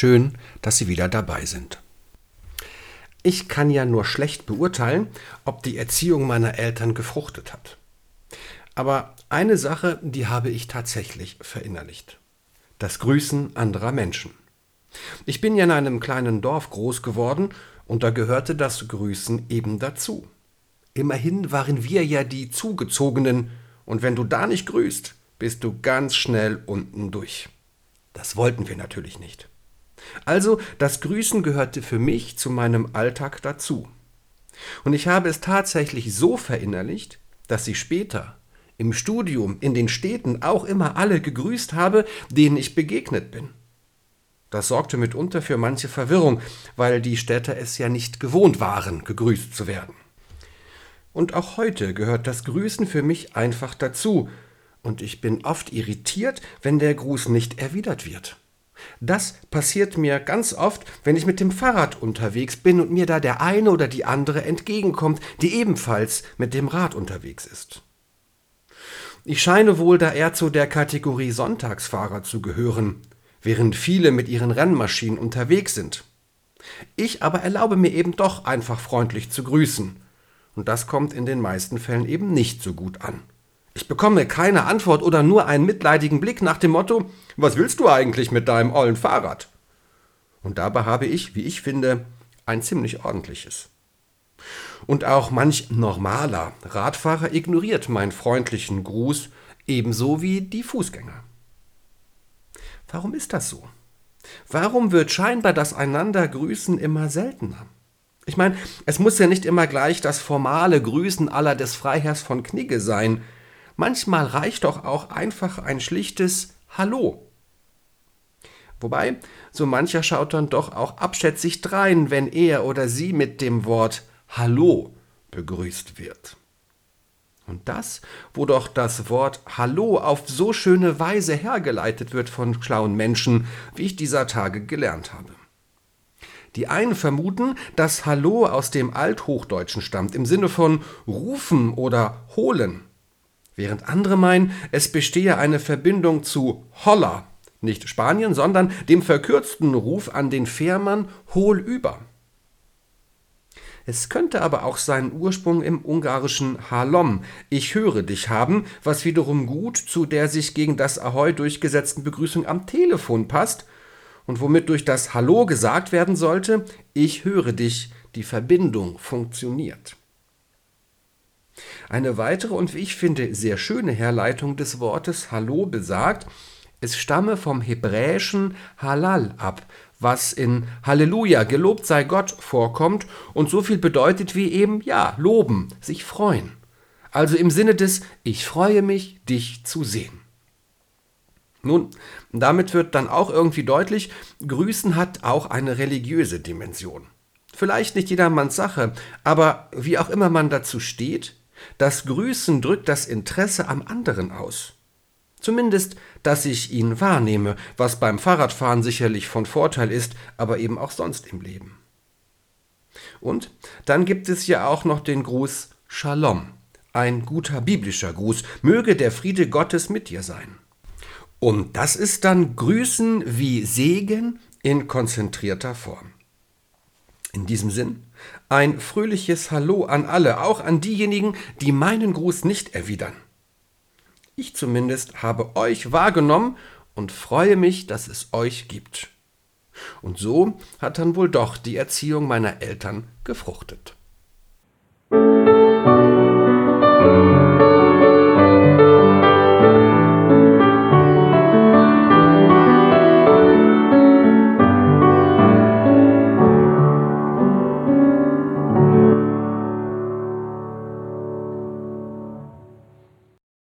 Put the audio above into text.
Schön, dass Sie wieder dabei sind. Ich kann ja nur schlecht beurteilen, ob die Erziehung meiner Eltern gefruchtet hat. Aber eine Sache, die habe ich tatsächlich verinnerlicht. Das Grüßen anderer Menschen. Ich bin ja in einem kleinen Dorf groß geworden und da gehörte das Grüßen eben dazu. Immerhin waren wir ja die Zugezogenen und wenn du da nicht grüßt, bist du ganz schnell unten durch. Das wollten wir natürlich nicht. Also das Grüßen gehörte für mich zu meinem Alltag dazu. Und ich habe es tatsächlich so verinnerlicht, dass ich später im Studium in den Städten auch immer alle gegrüßt habe, denen ich begegnet bin. Das sorgte mitunter für manche Verwirrung, weil die Städter es ja nicht gewohnt waren, gegrüßt zu werden. Und auch heute gehört das Grüßen für mich einfach dazu, und ich bin oft irritiert, wenn der Gruß nicht erwidert wird. Das passiert mir ganz oft, wenn ich mit dem Fahrrad unterwegs bin und mir da der eine oder die andere entgegenkommt, die ebenfalls mit dem Rad unterwegs ist. Ich scheine wohl da eher zu der Kategorie Sonntagsfahrer zu gehören, während viele mit ihren Rennmaschinen unterwegs sind. Ich aber erlaube mir eben doch einfach freundlich zu grüßen, und das kommt in den meisten Fällen eben nicht so gut an. Ich bekomme keine Antwort oder nur einen mitleidigen Blick nach dem Motto, was willst du eigentlich mit deinem ollen Fahrrad? Und dabei habe ich, wie ich finde, ein ziemlich ordentliches. Und auch manch normaler Radfahrer ignoriert meinen freundlichen Gruß ebenso wie die Fußgänger. Warum ist das so? Warum wird scheinbar das Einandergrüßen immer seltener? Ich meine, es muss ja nicht immer gleich das formale Grüßen aller des Freiherrs von Knigge sein. Manchmal reicht doch auch einfach ein schlichtes Hallo. Wobei, so mancher schaut dann doch auch abschätzig drein, wenn er oder sie mit dem Wort Hallo begrüßt wird. Und das, wo doch das Wort Hallo auf so schöne Weise hergeleitet wird von schlauen Menschen, wie ich dieser Tage gelernt habe. Die einen vermuten, dass Hallo aus dem Althochdeutschen stammt, im Sinne von rufen oder holen, während andere meinen, es bestehe eine Verbindung zu Holla, nicht Spanien, sondern dem verkürzten Ruf an den Fährmann Hol über. Es könnte aber auch seinen Ursprung im ungarischen Halom, ich höre dich haben, was wiederum gut zu der sich gegen das Ahoi durchgesetzten Begrüßung am Telefon passt und womit durch das Hallo gesagt werden sollte, ich höre dich, die Verbindung funktioniert. Eine weitere und wie ich finde sehr schöne Herleitung des Wortes Hallo besagt, es stamme vom hebräischen Halal ab, was in Halleluja, gelobt sei Gott vorkommt und so viel bedeutet wie eben, ja, loben, sich freuen. Also im Sinne des Ich freue mich, dich zu sehen. Nun, damit wird dann auch irgendwie deutlich, Grüßen hat auch eine religiöse Dimension. Vielleicht nicht jedermanns Sache, aber wie auch immer man dazu steht, das Grüßen drückt das Interesse am anderen aus. Zumindest, dass ich ihn wahrnehme, was beim Fahrradfahren sicherlich von Vorteil ist, aber eben auch sonst im Leben. Und dann gibt es ja auch noch den Gruß Shalom, ein guter biblischer Gruß, möge der Friede Gottes mit dir sein. Und das ist dann Grüßen wie Segen in konzentrierter Form. In diesem Sinn ein fröhliches Hallo an alle, auch an diejenigen, die meinen Gruß nicht erwidern. Ich zumindest habe euch wahrgenommen und freue mich, dass es euch gibt. Und so hat dann wohl doch die Erziehung meiner Eltern gefruchtet.